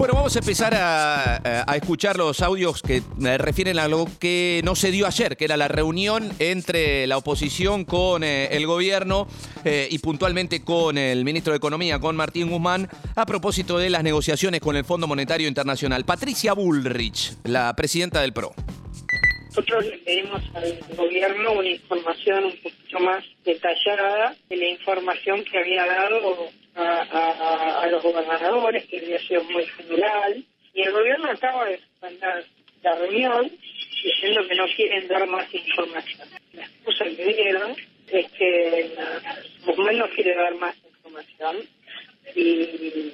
Bueno, vamos a empezar a, escuchar los audios que refieren a lo que no se dio ayer, que era la reunión entre la oposición con eh, el gobierno eh, y puntualmente con el ministro de Economía, con Martín Guzmán, a propósito de las negociaciones con el Fondo Monetario Internacional. Patricia Bullrich, la presidenta del PRO. Nosotros le pedimos al gobierno una información un poquito más detallada de la información que había dado a, a- a los gobernadores, que había sido muy general, y el gobierno acaba de suspender la reunión diciendo que no quieren dar más información. La excusa que dieron es que Guzmán no quiere dar más información y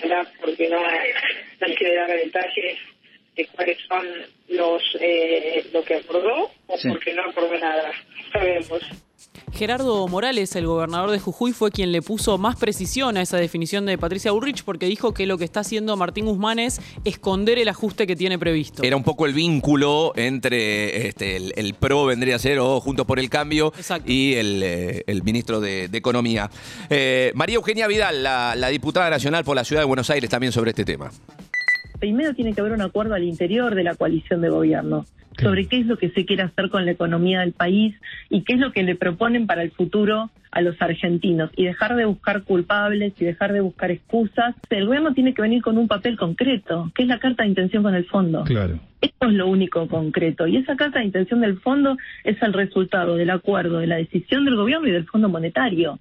será porque no, no quiere dar detalles de cuáles son los eh, lo que acordó o porque no acordó nada. Sabemos. Gerardo Morales, el gobernador de Jujuy, fue quien le puso más precisión a esa definición de Patricia Burrich porque dijo que lo que está haciendo Martín Guzmán es esconder el ajuste que tiene previsto. Era un poco el vínculo entre este, el, el PRO, vendría a ser, o Juntos por el Cambio, Exacto. y el, eh, el ministro de, de Economía. Eh, María Eugenia Vidal, la, la diputada nacional por la Ciudad de Buenos Aires, también sobre este tema. Primero tiene que haber un acuerdo al interior de la coalición de gobierno sobre qué es lo que se quiere hacer con la economía del país y qué es lo que le proponen para el futuro a los argentinos y dejar de buscar culpables y dejar de buscar excusas. El gobierno tiene que venir con un papel concreto, que es la carta de intención con el fondo. Claro. Esto es lo único concreto. Y esa carta de intención del fondo es el resultado del acuerdo, de la decisión del gobierno y del Fondo Monetario.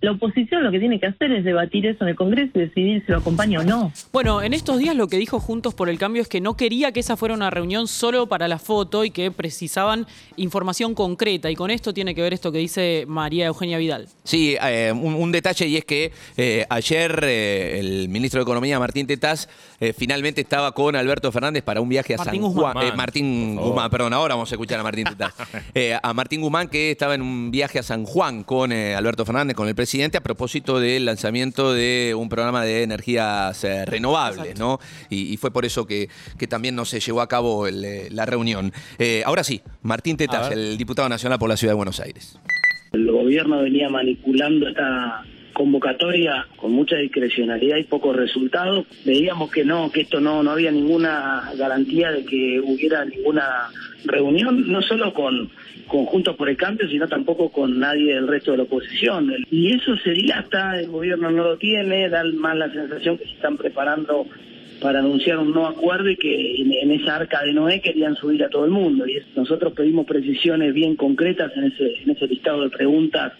La oposición lo que tiene que hacer es debatir eso en el Congreso y decidir si lo acompaña o no. Bueno, en estos días lo que dijo Juntos por el Cambio es que no quería que esa fuera una reunión solo para la foto y que precisaban información concreta. Y con esto tiene que ver esto que dice María Eugenia Vidal. Sí, eh, un, un detalle y es que eh, ayer eh, el ministro de Economía, Martín Tetaz, eh, finalmente estaba con Alberto Fernández para un viaje a Martín San Guzmán. Juan. Eh, Martín Guzmán, perdón, ahora vamos a escuchar a Martín Tetaz. Eh, a Martín Guzmán que estaba en un viaje a San Juan con eh, Alberto Fernández, con el presidente, a propósito del lanzamiento de un programa de energías eh, renovables, ¿no? Y, y fue por eso que, que también no se llevó a cabo el, la reunión. Eh, ahora sí, Martín Tetaz, el diputado nacional por la Ciudad de Buenos Aires. El gobierno venía manipulando esta convocatoria con mucha discrecionalidad y pocos resultados. Veíamos que no, que esto no, no había ninguna garantía de que hubiera ninguna reunión, no solo con, con Juntos por el Cambio, sino tampoco con nadie del resto de la oposición. Y eso se dilata, el gobierno no lo tiene, da más la sensación que se están preparando para anunciar un no acuerdo y que en, esa arca de Noé querían subir a todo el mundo. Y nosotros pedimos precisiones bien concretas en ese, en ese listado de preguntas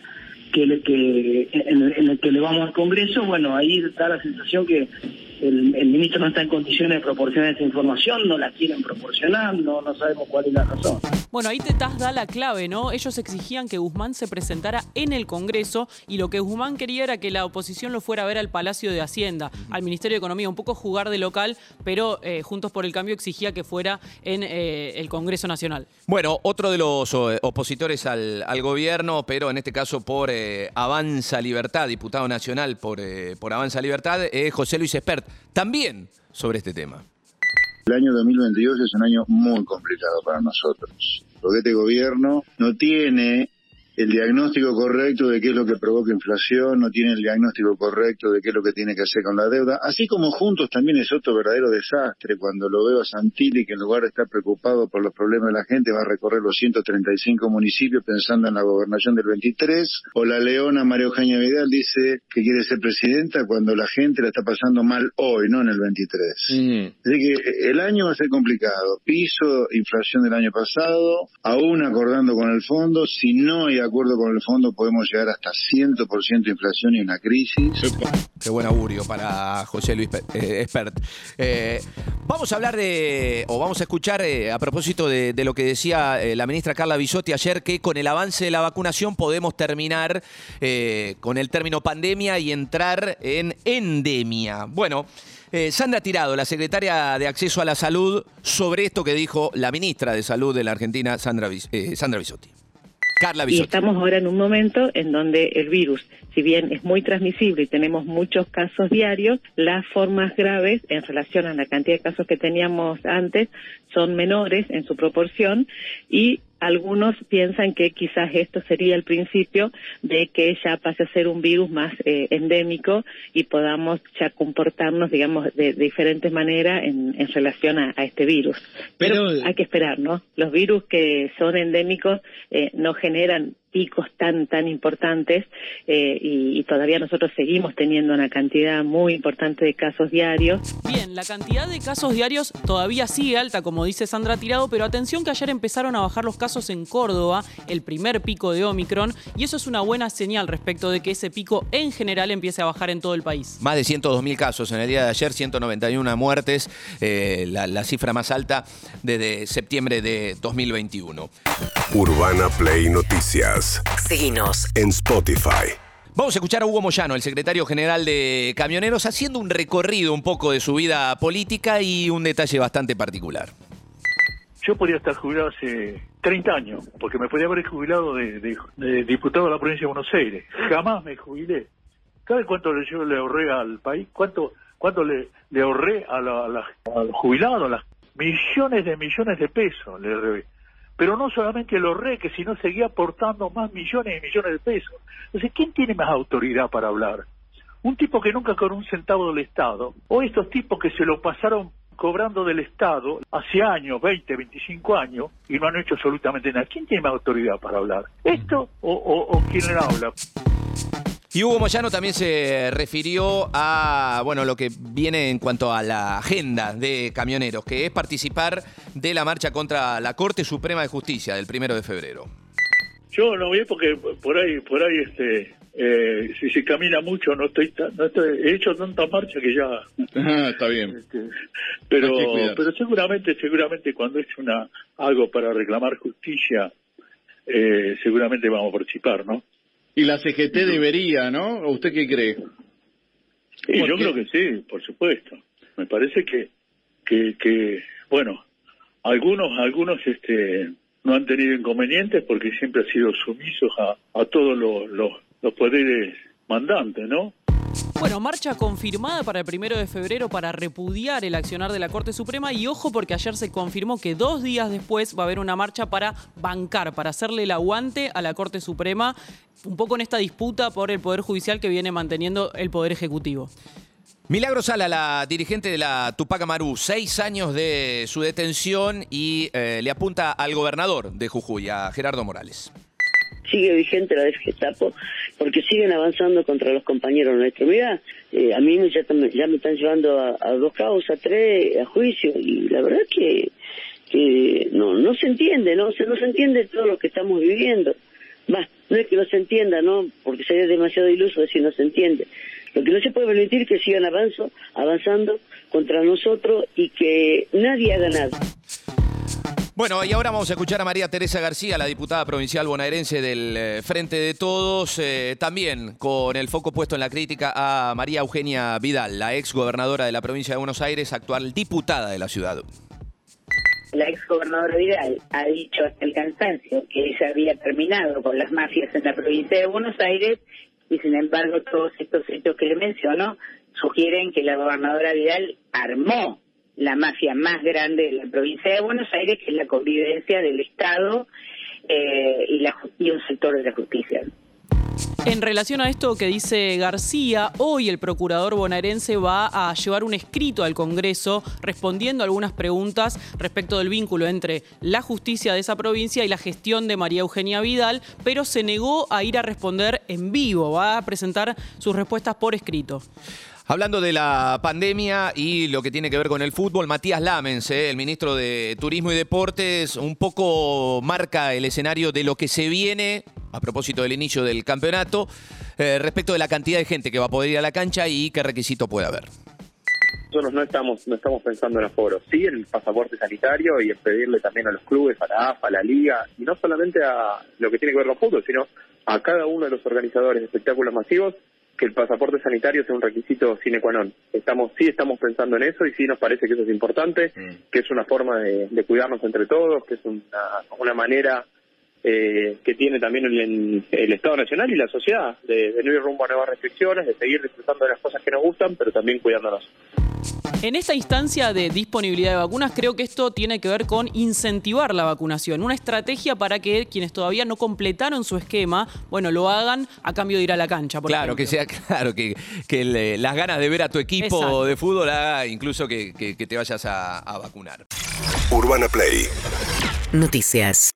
que, le- en el que le vamos al Congreso. Bueno, ahí da la sensación que el, el ministro no está en condiciones de proporcionar esa información, no la quieren proporcionar, no, no sabemos cuál es la razón. Bueno, ahí Tetaz da la clave, ¿no? Ellos exigían que Guzmán se presentara en el Congreso y lo que Guzmán quería era que la oposición lo fuera a ver al Palacio de Hacienda, al Ministerio de Economía, un poco jugar de local, pero eh, Juntos por el Cambio exigía que fuera en eh, el Congreso Nacional. Bueno, otro de los eh, opositores al, al gobierno, pero en este caso por eh, Avanza Libertad, diputado nacional por, eh, por Avanza Libertad, es José Luis Espert, también sobre este tema. El año 2022 es un año muy complicado para nosotros, porque este gobierno no tiene el diagnóstico correcto de qué es lo que provoca inflación, no tiene el diagnóstico correcto de qué es lo que tiene que hacer con la deuda, así como juntos también es otro verdadero desastre cuando lo veo a Santilli que en lugar de estar preocupado por los problemas de la gente va a recorrer los 135 municipios pensando en la gobernación del 23, o la leona María Eugenia Vidal dice que quiere ser presidenta cuando la gente la está pasando mal hoy, no en el 23. Así que eh, el año va a ser complicado. Piso, inflación del año pasado, aún acordando con el fondo, si no hay acuerdo con el fondo, podemos llegar hasta 100% de inflación y una crisis. Qué buen augurio para José Luis eh. Eh, vamos a hablar de, o vamos a escuchar eh, a propósito de, lo que decía eh, la ministra Carla Bisotti ayer, que con el avance de la vacunación podemos terminar con el término pandemia y entrar en endemia. Bueno. Sandra Tirado, la secretaria de Acceso a la Salud, sobre esto que dijo la ministra de Salud de la Argentina, Sandra, eh, Sandra Bisotti. Carla Y estamos ahora en un momento en donde el virus, si bien es muy transmisible y tenemos muchos casos diarios, las formas graves en relación a la cantidad de casos que teníamos antes son menores en su proporción y algunos piensan que quizás esto sería el principio de que ya pase a ser un virus más eh, endémico y podamos ya comportarnos, digamos, de, de diferentes maneras en, en relación a, a este virus. Pero, Pero- hay que esperar, ¿no? Los virus que son endémicos eh, no generan picos tan tan importantes eh, y, y todavía nosotros seguimos teniendo una cantidad muy importante de casos diarios. Bien, la cantidad de casos diarios todavía sigue alta, como dice Sandra Tirado, pero atención que ayer empezaron a bajar los casos en Córdoba, el primer pico de Omicron, y eso es una buena señal respecto de que ese pico en general empiece a bajar en todo el país. Más de 102.000 casos en el día de ayer, 191 muertes, eh, la, la cifra más alta desde septiembre de 2021. Urbana Play Noticias. En Spotify. Vamos a escuchar a Hugo Moyano, el secretario general de Camioneros, haciendo un recorrido un poco de su vida política y un detalle bastante particular. Yo podría estar jubilado hace 30 años, porque me podría haber jubilado de, de- de diputado de la provincia de Buenos Aires. Jamás me jubilé. ¿Sabe cuánto le, yo le ahorré al país? ¿Cuánto, cuánto le, le ahorré a, la, a, la- a los jubilados? Las millones de millones de pesos le ahorré. Pero no solamente lo ahorré, que sino seguía aportando más millones y millones de pesos. Entonces, ¿quién tiene más autoridad para hablar? un tipo que nunca con un centavo del Estado, o estos tipos que se lo pasaron cobrando del Estado hace años, 20, 25 años, y no han hecho absolutamente nada. ¿Quién tiene más autoridad para hablar? ¿Esto o, o quién le habla? Y Hugo Moyano también se refirió a bueno lo que viene en cuanto a la agenda de camioneros, que es participar de la marcha contra la Corte Suprema de Justicia del primero de febrero. Yo no voy porque por ahí, por ahí, este, eh, si se camina mucho, no estoy, no estoy, he hecho tanta marcha que ya, Ah, está bien. este, pero, pero seguramente, seguramente cuando es una algo para reclamar justicia, eh, seguramente vamos a participar, ¿no? Y la CGT debería, ¿no? ¿O ¿Usted qué cree? Sí, yo creo que sí, por supuesto. Me parece que, que, que bueno, algunos, algunos, este, no han tenido inconvenientes porque siempre han sido sumisos a, a todos los, los, los poderes mandantes, ¿no? Bueno, marcha confirmada para el primero de febrero para repudiar el accionar de la Corte Suprema y ojo porque ayer se confirmó que dos días después va a haber una marcha para bancar, para hacerle el aguante a la Corte Suprema, un poco en esta disputa por el Poder Judicial que viene manteniendo el Poder Ejecutivo. Milagro Sala, la dirigente de la Tupac Amaru, seis años de su detención y eh, le apunta al gobernador de Jujuy, a Gerardo Morales. sigue vigente la de Gestapo porque siguen avanzando contra los compañeros nuestros. Mira, eh, a mí ya, ya me están llevando a, a dos causas, tres a juicio y la verdad que, que no no se entiende, no se no se entiende todo lo que estamos viviendo. Va, no es que no se entienda, no, porque sería demasiado iluso decir no se entiende. Lo que no se puede permitir es que sigan avanzo, avanzando contra nosotros y que nadie haga nada. Bueno, y ahora vamos a escuchar a María Teresa García, la diputada provincial bonaerense del eh, Frente de Todos, eh, también con el foco puesto en la crítica a María Eugenia Vidal, la ex gobernadora de la provincia de Buenos Aires, actual diputada de la ciudad. La ex gobernadora Vidal ha dicho hasta el cansancio que ella había terminado con las mafias en la provincia de Buenos Aires y sin embargo todos estos hechos que le menciono sugieren que la gobernadora Vidal armó la mafia más grande de la provincia de Buenos Aires, que es la convivencia del Estado eh, y, un sector de la justicia. En relación a esto que dice García, hoy el procurador bonaerense va a llevar un escrito al Congreso respondiendo algunas preguntas respecto del vínculo entre la justicia de esa provincia y la gestión de María Eugenia Vidal, pero se negó a ir a responder en vivo, va a presentar sus respuestas por escrito. Hablando de la pandemia y lo que tiene que ver con el fútbol, Matías Lamens, eh, el ministro de Turismo y Deportes, un poco marca el escenario de lo que se viene a propósito del inicio del campeonato, eh, respecto de la cantidad de gente que va a poder ir a la cancha y qué requisito puede haber. nosotros no estamos no estamos pensando en aforos, sí en el pasaporte sanitario y en pedirle también a los clubes, a la AFA, a la Liga, y no solamente a lo que tiene que ver con fútbol, sino a cada uno de los organizadores de espectáculos masivos que el pasaporte sanitario sea un requisito sine qua non. Estamos, sí estamos pensando en eso y sí nos parece que eso es importante, que es una forma de, de cuidarnos entre todos, que es una, una manera eh, que tiene también el, el Estado Nacional y la sociedad de, de no ir rumbo a nuevas restricciones, de seguir disfrutando de las cosas que nos gustan, pero también cuidándonos. En esta instancia de disponibilidad de vacunas, creo que esto tiene que ver con incentivar la vacunación, una estrategia para que quienes todavía no completaron su esquema, bueno, lo hagan a cambio de ir a la cancha. por Claro, que sea claro, que, las ganas de ver a tu equipo Exacto. de fútbol haga incluso que, que- que te vayas a- a vacunar. Urbana Play Noticias.